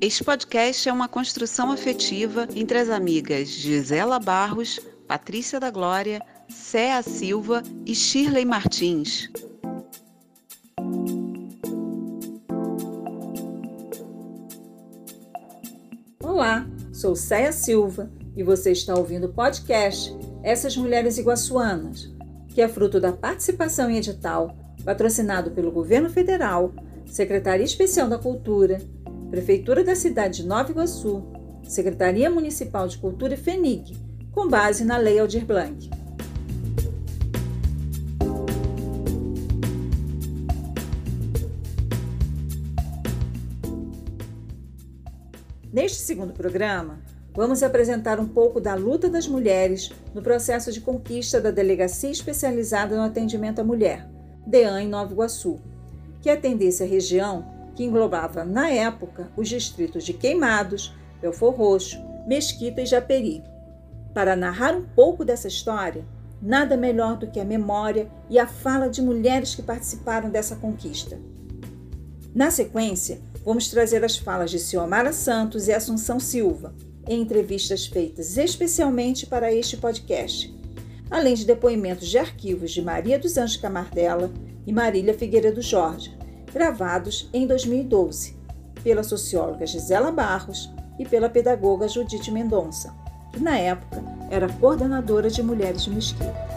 Este podcast é uma construção afetiva entre as amigas Gisela Barros, Patrícia da Glória, Céa Silva e Shirley Martins. Olá, sou Céia Silva e você está ouvindo o podcast Essas Mulheres Iguaçuanas, que é fruto da participação em edital patrocinado pelo Governo Federal, Secretaria Especial da Cultura, Prefeitura da cidade de Nova Iguaçu, Secretaria Municipal de Cultura e FENIC, com base na Lei Aldir Blanc. Neste segundo programa, vamos apresentar um pouco da luta das mulheres no processo de conquista da Delegacia Especializada no Atendimento à Mulher, DEAN em Nova Iguaçu, que atendesse a região que englobava, na época, os distritos de Queimados, Belfor Roxo, Mesquita e Japeri. Para narrar um pouco dessa história, nada melhor do que a memória e a fala de mulheres que participaram dessa conquista. Na sequência, vamos trazer as falas de Ciomara Santos e Assunção Silva, em entrevistas feitas especialmente para este podcast, além de depoimentos de arquivos de Maria dos Anjos Camardella e Marília Figueiredo Jorge, gravados em 2012 pela socióloga Gisela Barros e pela pedagoga Judite Mendonça, que na época era coordenadora de Mulheres de Mesquita.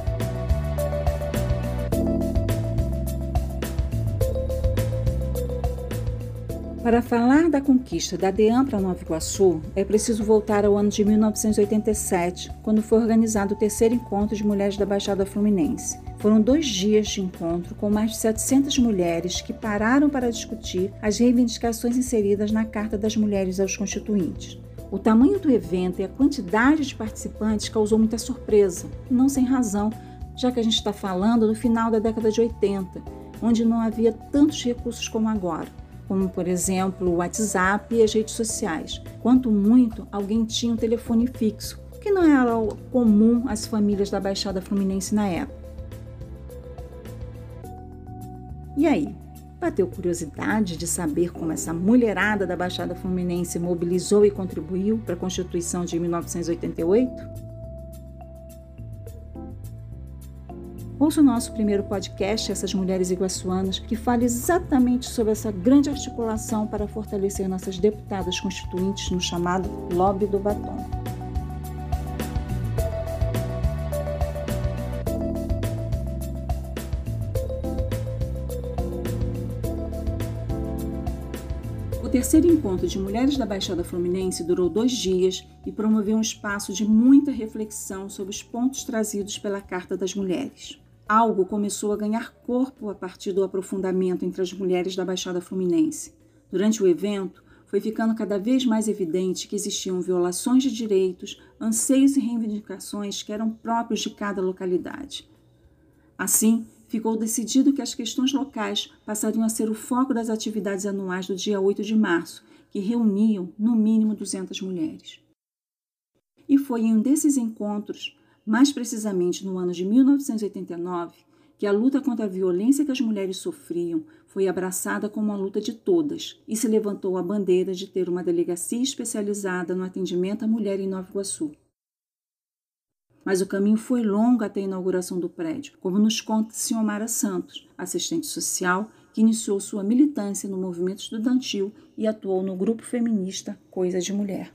Para falar da conquista da DEAM para Nova Iguaçu, é preciso voltar ao ano de 1987, quando foi organizado o terceiro encontro de mulheres da Baixada Fluminense. Foram dois dias de encontro com mais de 700 mulheres que pararam para discutir as reivindicações inseridas na Carta das Mulheres aos Constituintes. O tamanho do evento e a quantidade de participantes causou muita surpresa, não sem razão, já que a gente está falando do final da década de 80, onde não havia tantos recursos como agora como por exemplo o WhatsApp e as redes sociais. Quanto muito, alguém tinha um telefone fixo, que não era comum às famílias da Baixada Fluminense na época. E aí, bateu curiosidade de saber como essa mulherada da Baixada Fluminense mobilizou e contribuiu para a Constituição de 1988? Ouça o nosso primeiro podcast, Essas Mulheres Iguaçuanas, que fala exatamente sobre essa grande articulação para fortalecer nossas deputadas constituintes no chamado Lobby do Batom. Terceiro encontro de mulheres da Baixada Fluminense durou dois dias e promoveu um espaço de muita reflexão sobre os pontos trazidos pela Carta das Mulheres algo começou a ganhar corpo a partir do aprofundamento entre as mulheres da Baixada Fluminense. Durante o evento, foi ficando cada vez mais evidente que existiam violações de direitos, anseios e reivindicações que eram próprios de cada localidade. Assim, ficou decidido que as questões locais passariam a ser o foco das atividades anuais do dia 8 de março, que reuniam no mínimo 200 mulheres. E foi em um desses encontros mais precisamente no ano de 1989, que a luta contra a violência que as mulheres sofriam foi abraçada como uma luta de todas e se levantou a bandeira de ter uma delegacia especializada no atendimento à mulher em Nova Iguaçu. Mas o caminho foi longo até a inauguração do prédio, como nos conta Ciomara Santos, assistente social que iniciou sua militância no movimento estudantil e atuou no grupo feminista Coisa de Mulher.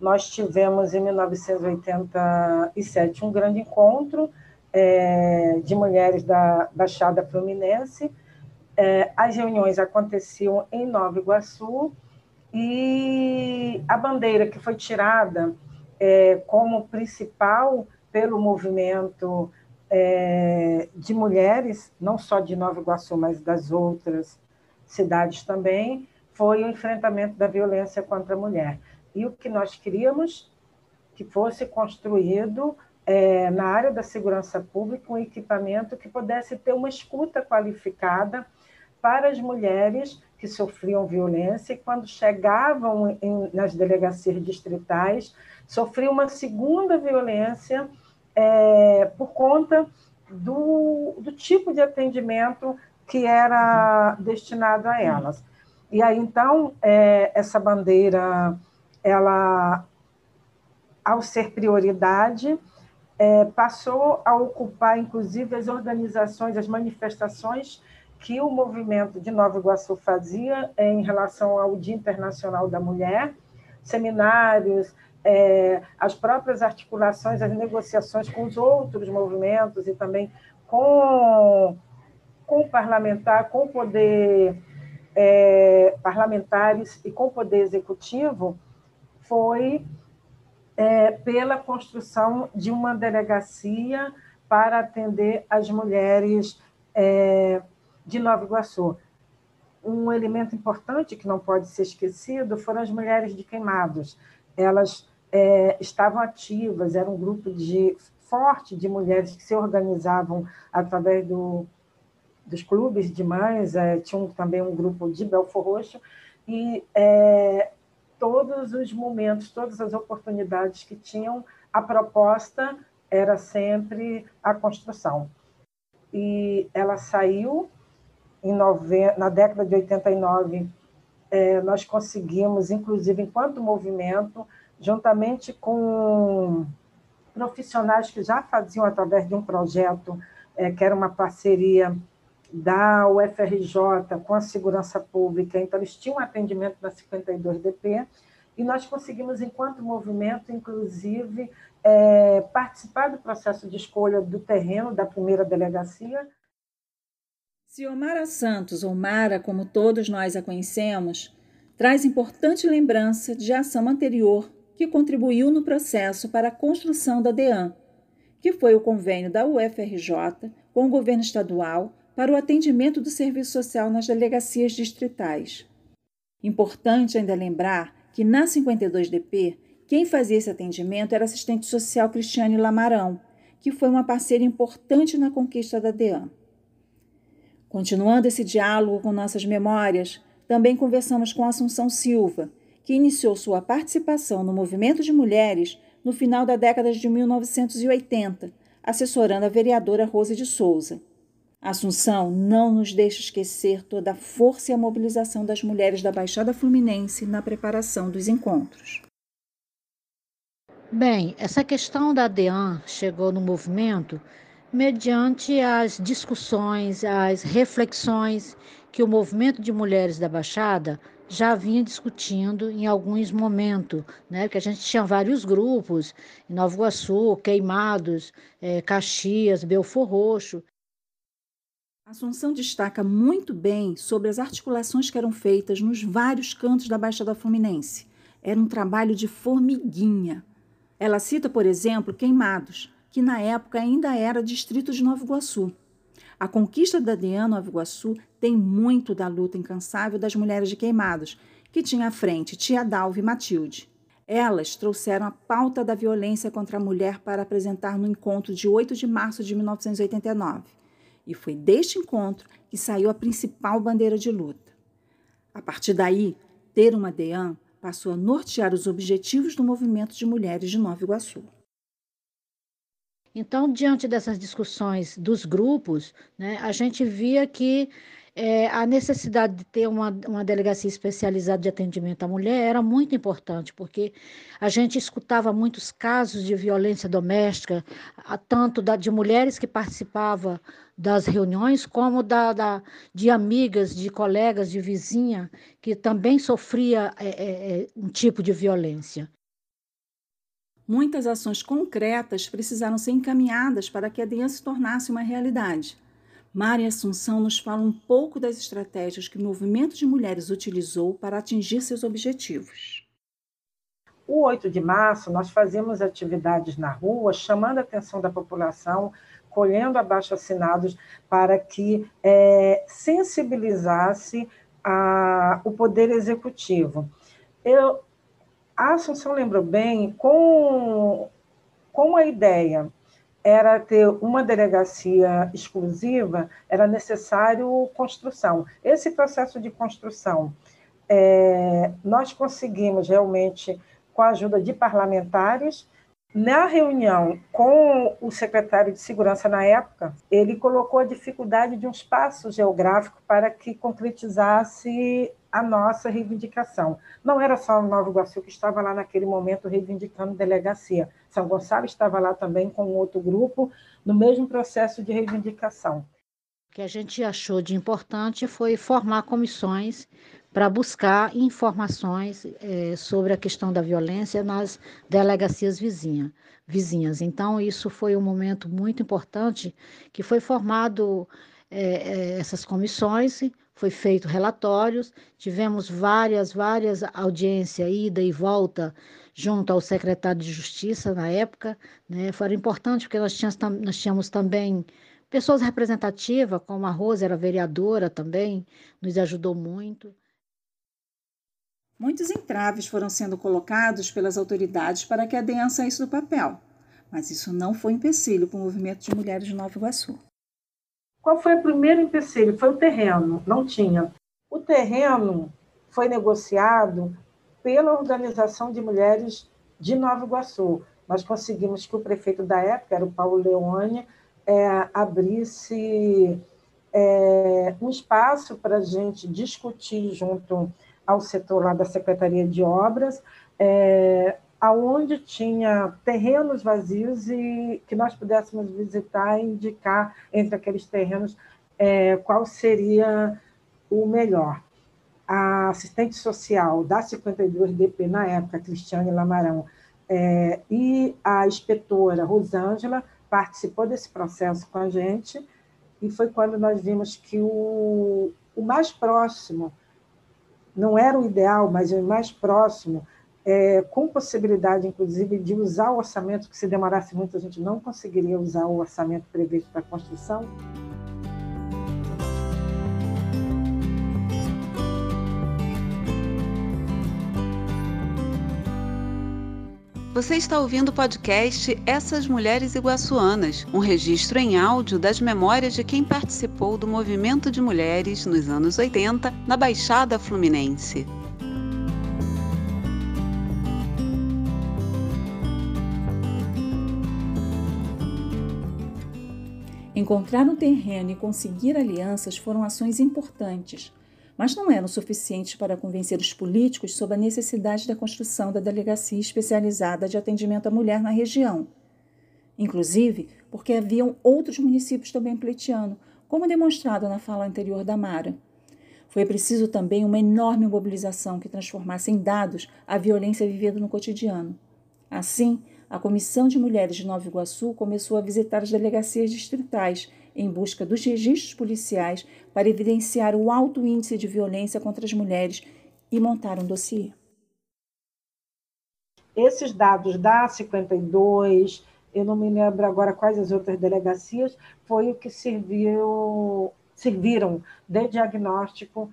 Nós tivemos em 1987 um grande encontro é, de mulheres da Baixada Fluminense. É, as reuniões aconteciam em Nova Iguaçu e a bandeira que foi tirada é, como principal pelo movimento é, de mulheres, não só de Nova Iguaçu, mas das outras cidades também, foi o enfrentamento da violência contra a mulher. E o que nós queríamos que fosse construído é, na área da segurança pública um equipamento que pudesse ter uma escuta qualificada para as mulheres que sofriam violência e quando chegavam em, nas delegacias distritais sofriam uma segunda violência é, por conta do, do tipo de atendimento que era destinado a elas. E aí, então, é, essa bandeira, ela, ao ser prioridade, é, passou a ocupar, inclusive, as organizações, as manifestações que o movimento de Nova Iguaçu fazia em relação ao Dia Internacional da Mulher, seminários, é, as próprias articulações, as negociações com os outros movimentos e também com, com o parlamentar, com o poder é, parlamentares e com o poder executivo, foi é, pela construção de uma delegacia para atender as mulheres é, de Nova Iguaçu. Um elemento importante que não pode ser esquecido foram as mulheres de Queimados. Elas é, estavam ativas, era um grupo de forte de mulheres que se organizavam através do, dos clubes de mães, é, tinha também um grupo de Belfor Roxo, e é, todos os momentos, todas as oportunidades que tinham, a proposta era sempre a construção. E ela saiu nove... na década de 89, é, nós conseguimos, inclusive enquanto movimento, juntamente com profissionais que já faziam através de um projeto, é, que era uma parceria da UFRJ com a segurança pública, então eles tinham atendimento na 52DP, e nós conseguimos, enquanto movimento, inclusive, é, participar do processo de escolha do terreno da primeira delegacia. Ciomara Santos, ou Mara, como todos nós a conhecemos, traz importante lembrança de ação anterior que contribuiu no processo para a construção da DEAN, que foi o convênio da UFRJ com o governo estadual para o atendimento do serviço social nas delegacias distritais. Importante ainda lembrar que na 52DP, quem fazia esse atendimento era a assistente social Cristiane Lamarão, que foi uma parceira importante na conquista da DEAN. Continuando esse diálogo com nossas memórias, também conversamos com Assunção Silva, que iniciou sua participação no movimento de mulheres no final da década de 1980, assessorando a vereadora Rose de Souza. Assunção não nos deixa esquecer toda a força e a mobilização das mulheres da Baixada Fluminense na preparação dos encontros. Bem, essa questão da DEAN chegou no movimento mediante as discussões, as reflexões que o movimento de mulheres da Baixada já vinha discutindo em alguns momentos, né? Que a gente tinha vários grupos, em Nova Iguaçu, Queimados, é, Caxias, Belfor Roxo. Assunção destaca muito bem sobre as articulações que eram feitas nos vários cantos da Baixada Fluminense. Era um trabalho de formiguinha. Ela cita, por exemplo, Queimados, que na época ainda era distrito de Nova Iguaçu. A conquista da DEAN Nova Iguaçu tem muito da luta incansável das mulheres de Queimados, que tinha à frente Tia Dalva e Matilde. Elas trouxeram a pauta da violência contra a mulher para apresentar no encontro de 8 de março de 1989. E foi deste encontro que saiu a principal bandeira de luta. A partir daí, ter uma DEAN passou a nortear os objetivos do movimento de mulheres de Nova Iguaçu. Então, diante dessas discussões dos grupos, né, a gente via que é, a necessidade de ter uma, uma delegacia especializada de atendimento à mulher era muito importante, porque a gente escutava muitos casos de violência doméstica, tanto da, de mulheres que participavam das reuniões, como da, da, de amigas, de colegas, de vizinha, que também sofria é, é, é um tipo de violência muitas ações concretas precisaram ser encaminhadas para que a DEAN se tornasse uma realidade. Mari Assunção nos fala um pouco das estratégias que o movimento de mulheres utilizou para atingir seus objetivos. O 8 de março, nós fazíamos atividades na rua, chamando a atenção da população, colhendo abaixo-assinados para que é, sensibilizasse a, o poder executivo. Eu, a Assunção lembrou bem, com, com a ideia era ter uma delegacia exclusiva, era necessário construção. Esse processo de construção, é, nós conseguimos realmente, com a ajuda de parlamentares, Na reunião com o secretário de Segurança na época, ele colocou a dificuldade de um espaço geográfico para que concretizasse a nossa reivindicação. Não era só o Nova Iguaçu que estava lá naquele momento reivindicando delegacia. São Gonçalo estava lá também com outro grupo, no mesmo processo de reivindicação. O que a gente achou de importante foi formar comissões para buscar informações é, sobre a questão da violência nas delegacias vizinha, vizinhas. Então, isso foi um momento muito importante que foi formado é, essas comissões, foi feito relatórios, tivemos várias, várias audiências, ida e volta, junto ao secretário de Justiça na época, né? Foi importante porque nós tínhamos, nós tínhamos também pessoas representativas, como a Rosa era vereadora também, nos ajudou muito. Muitos entraves foram sendo colocados pelas autoridades para que a DEAN saísse do papel, mas isso não foi empecilho para o movimento de mulheres de Nova Iguaçu. Qual foi o primeiro empecilho? Foi o terreno, não tinha. O terreno foi negociado pela Organização de Mulheres de Nova Iguaçu. Nós conseguimos que o prefeito da época, era o Paulo Leone, é, abrisse é, um espaço para a gente discutir junto ao setor lá da Secretaria de Obras, é, aonde tinha terrenos vazios e que nós pudéssemos visitar e indicar entre aqueles terrenos é, qual seria o melhor. A assistente social da 52DP, na época, Cristiane Lamarão, é, e a inspetora Rosângela participou desse processo com a gente, e foi quando nós vimos que o, o mais próximo não era o ideal, mas o mais próximo, é, com possibilidade, inclusive, de usar o orçamento, que se demorasse muito, a gente não conseguiria usar o orçamento previsto para a construção. Você está ouvindo o podcast Essas Mulheres Iguaçuanas, um registro em áudio das memórias de quem participou do movimento de mulheres nos anos 80 na Baixada Fluminense. Encontrar um terreno e conseguir alianças foram ações importantes mas não eram suficientes para convencer os políticos sobre a necessidade da construção da delegacia especializada de atendimento à mulher na região. Inclusive, porque haviam outros municípios também pleiteando, como demonstrado na fala anterior da Mara. Foi preciso também uma enorme mobilização que transformasse em dados a violência vivida no cotidiano. Assim, a Comissão de Mulheres de Nova Iguaçu começou a visitar as delegacias distritais em busca dos registros policiais para evidenciar o alto índice de violência contra as mulheres e montar um dossiê. Esses dados da 52, eu não me lembro agora quais as outras delegacias, foi o que serviu, serviram de diagnóstico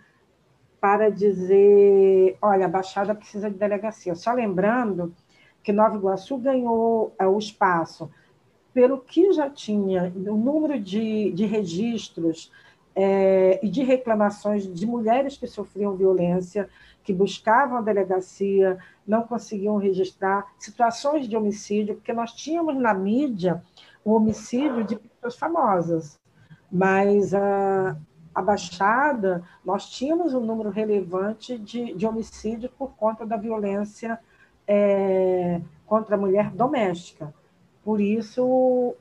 para dizer, olha, a Baixada precisa de delegacia. Só lembrando que Nova Iguaçu ganhou é, o espaço. Pelo que já tinha, o número de, de registros é, e de reclamações de mulheres que sofriam violência, que buscavam a delegacia, não conseguiam registrar, situações de homicídio, porque nós tínhamos na mídia o homicídio de pessoas famosas, mas a, a Baixada, nós tínhamos um número relevante de, de homicídio por conta da violência é, contra a mulher doméstica. Por isso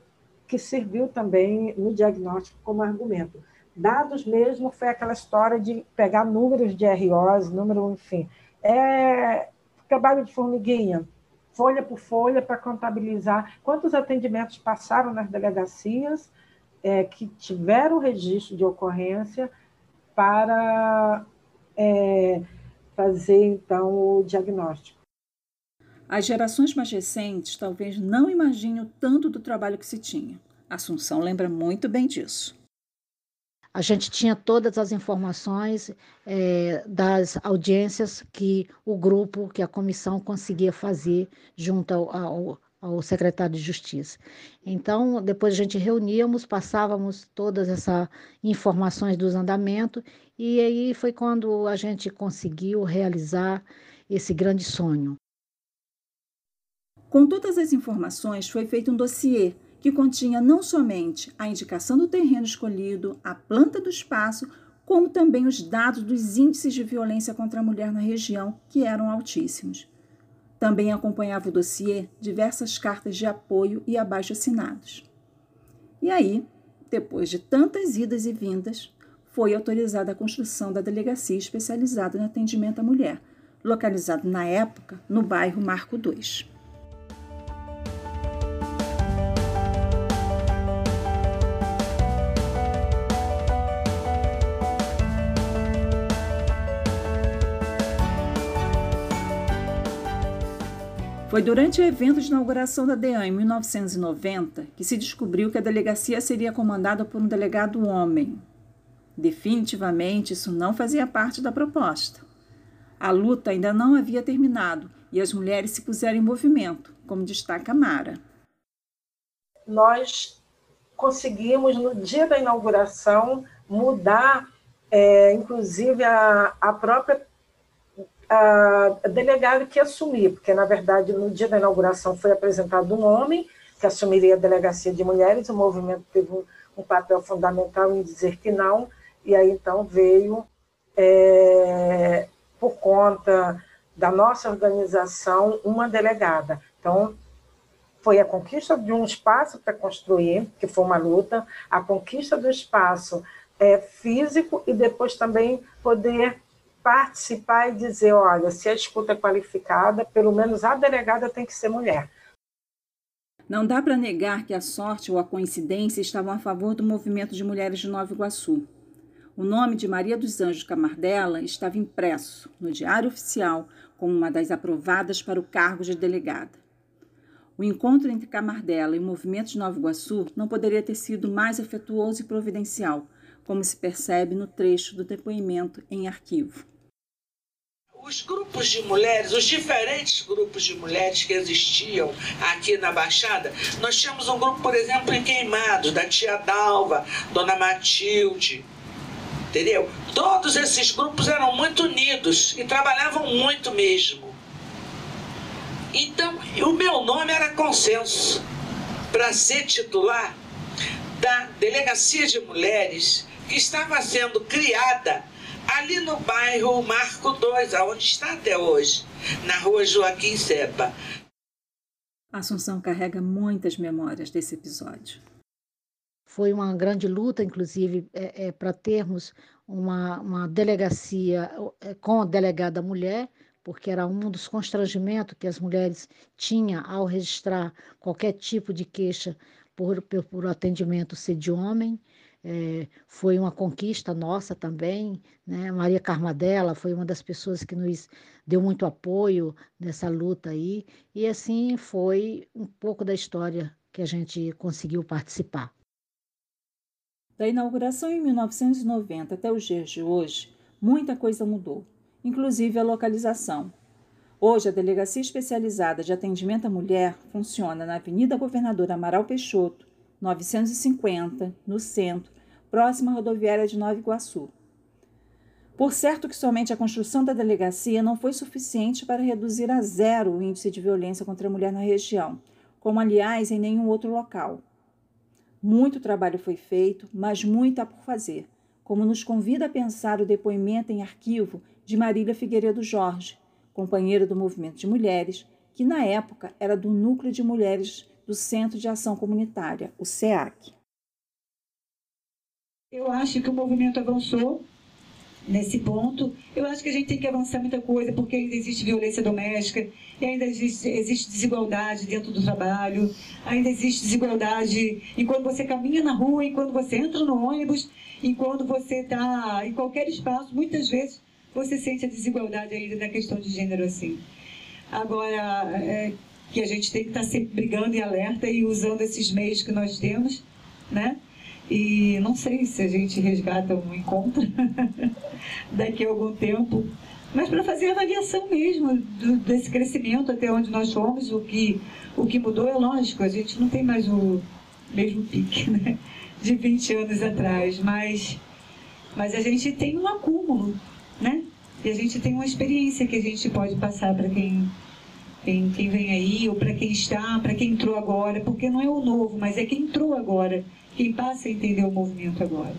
que serviu também no diagnóstico como argumento. Dados mesmo foi aquela história de pegar números de ROs, número, enfim. É trabalho de formiguinha, folha por folha, para contabilizar quantos atendimentos passaram nas delegacias é, que tiveram registro de ocorrência para é, fazer, então, o diagnóstico. As gerações mais recentes talvez não imaginem o tanto do trabalho que se tinha. Assunção lembra muito bem disso. A gente tinha todas as informações é, das audiências que o grupo, que a comissão conseguia fazer junto ao, ao, ao, secretário de Justiça. Então, depois a gente reuníamos, passávamos todas essas informações dos andamentos, e aí foi quando a gente conseguiu realizar esse grande sonho. Com todas as informações, foi feito um dossiê que continha não somente a indicação do terreno escolhido, a planta do espaço, como também os dados dos índices de violência contra a mulher na região, que eram altíssimos. Também acompanhava o dossiê diversas cartas de apoio e abaixo-assinados. E aí, depois de tantas idas e vindas, foi autorizada a construção da delegacia especializada no atendimento à mulher, localizada na época no bairro Marco II. Foi durante o evento de inauguração da DEAN em 1990 que se descobriu que a delegacia seria comandada por um delegado homem. Definitivamente, isso não fazia parte da proposta. A luta ainda não havia terminado e as mulheres se puseram em movimento, como destaca Mara. Nós conseguimos, no dia da inauguração, mudar, é, inclusive, a, a própria a delegada que assumir, porque, na verdade, no dia da inauguração foi apresentado um homem que assumiria a delegacia de mulheres, o movimento teve um, um papel fundamental em dizer que não, e aí então veio, é, por conta da nossa organização, uma delegada. Então, foi a conquista de um espaço para construir, que foi uma luta, a conquista do espaço é, físico e depois também poder participar e dizer, olha, se a escuta é qualificada, pelo menos a delegada tem que ser mulher. Não dá para negar que a sorte ou a coincidência estavam a favor do movimento de mulheres de Nova Iguaçu. O nome de Maria dos Anjos Camardella estava impresso no Diário Oficial como uma das aprovadas para o cargo de delegada. O encontro entre Camardella e o movimento de Nova Iguaçu não poderia ter sido mais afetuoso e providencial, como se percebe no trecho do depoimento em arquivo os grupos de mulheres, os diferentes grupos de mulheres que existiam aqui na Baixada, nós tínhamos um grupo, por exemplo, em Queimados, da tia Dalva, Dona Matilde, entendeu? Todos esses grupos eram muito unidos e trabalhavam muito mesmo. Então, o meu nome era consenso para ser titular da Delegacia de Mulheres que estava sendo criada ali no bairro Marco 2, aonde está até hoje, na rua Joaquim Sepa. Assunção carrega muitas memórias desse episódio. Foi uma grande luta, inclusive, é, é, para termos uma, uma delegacia é, com a delegada mulher, porque era um dos constrangimentos que as mulheres tinham ao registrar qualquer tipo de queixa por, por, por atendimento ser de homem é, foi uma conquista nossa também. Né? Maria Carmadella foi uma das pessoas que nos deu muito apoio nessa luta aí, e assim foi um pouco da história que a gente conseguiu participar. Da inauguração em 1990 até os dias de hoje, muita coisa mudou, inclusive a localização. Hoje, a Delegacia Especializada de Atendimento à Mulher funciona na Avenida Governador Amaral Peixoto, 950, no centro, próxima à rodoviária de Nova Iguaçu. Por certo que somente a construção da delegacia não foi suficiente para reduzir a zero o índice de violência contra a mulher na região, como aliás em nenhum outro local. Muito trabalho foi feito, mas muito há por fazer, como nos convida a pensar o depoimento em arquivo de Marília Figueiredo Jorge, companheira do movimento de mulheres, que na época era do Núcleo de Mulheres do Centro de Ação Comunitária, o SEAC. Eu acho que o movimento avançou nesse ponto. Eu acho que a gente tem que avançar muita coisa, porque ainda existe violência doméstica, e ainda existe, existe desigualdade dentro do trabalho, ainda existe desigualdade enquanto você caminha na rua, enquanto você entra no ônibus, enquanto você está em qualquer espaço, muitas vezes você sente a desigualdade ainda na questão de gênero assim. Agora, é, que a gente tem que estar sempre brigando e alerta e usando esses meios que nós temos, né? E não sei se a gente resgata um encontro daqui a algum tempo, mas para fazer a avaliação mesmo do, desse crescimento até onde nós fomos, o que, o que mudou é lógico, a gente não tem mais o mesmo pique né? de 20 anos atrás, mas, mas a gente tem um acúmulo, né? E a gente tem uma experiência que a gente pode passar para quem quem, quem vem aí, ou para quem está, para quem entrou agora, porque não é o novo, mas é quem entrou agora, quem passa a entender o movimento agora.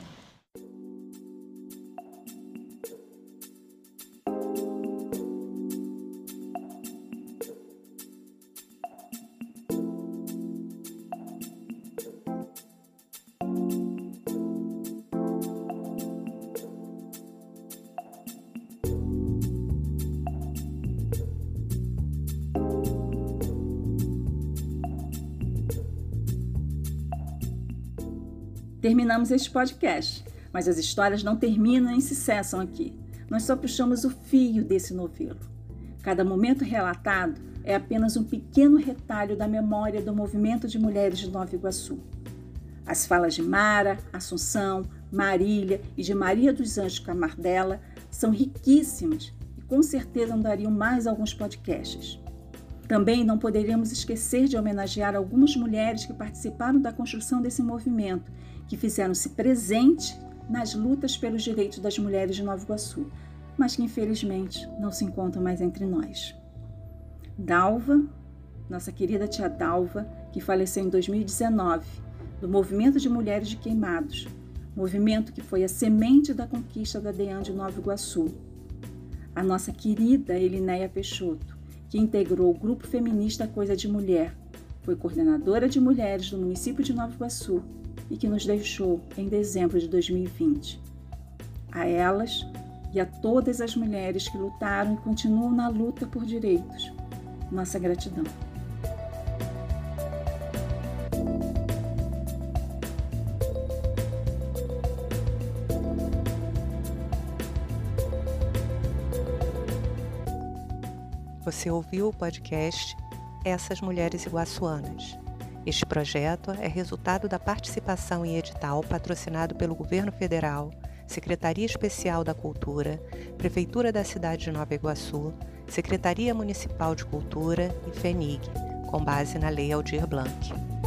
Terminamos este podcast, mas as histórias não terminam nem se cessam aqui. Nós só puxamos o fio desse novelo. Cada momento relatado é apenas um pequeno retalho da memória do movimento de mulheres de Nova Iguaçu. As falas de Mara, Assunção, Marília e de Maria dos Anjos Camardella são riquíssimas e com certeza não dariam mais alguns podcasts. Também não poderíamos esquecer de homenagear algumas mulheres que participaram da construção desse movimento que fizeram-se presente nas lutas pelos direitos das mulheres de Nova Iguaçu, mas que infelizmente não se encontram mais entre nós. Dalva, nossa querida tia Dalva, que faleceu em 2019, do Movimento de Mulheres de Queimados, movimento que foi a semente da conquista da DEAN de Nova Iguaçu. A nossa querida Elinéia Peixoto, que integrou o Grupo Feminista Coisa de Mulher, foi coordenadora de mulheres do município de Nova Iguaçu e que nos deixou em dezembro de 2020. A elas e a todas as mulheres que lutaram e continuam na luta por direitos, nossa gratidão. Você ouviu o podcast Essas Mulheres Iguaçuanas. Este projeto é resultado da participação em edital patrocinado pelo Governo Federal, Secretaria Especial da Cultura, Prefeitura da cidade de Nova Iguaçu, Secretaria Municipal de Cultura e FENIG, com base na Lei Aldir Blanc.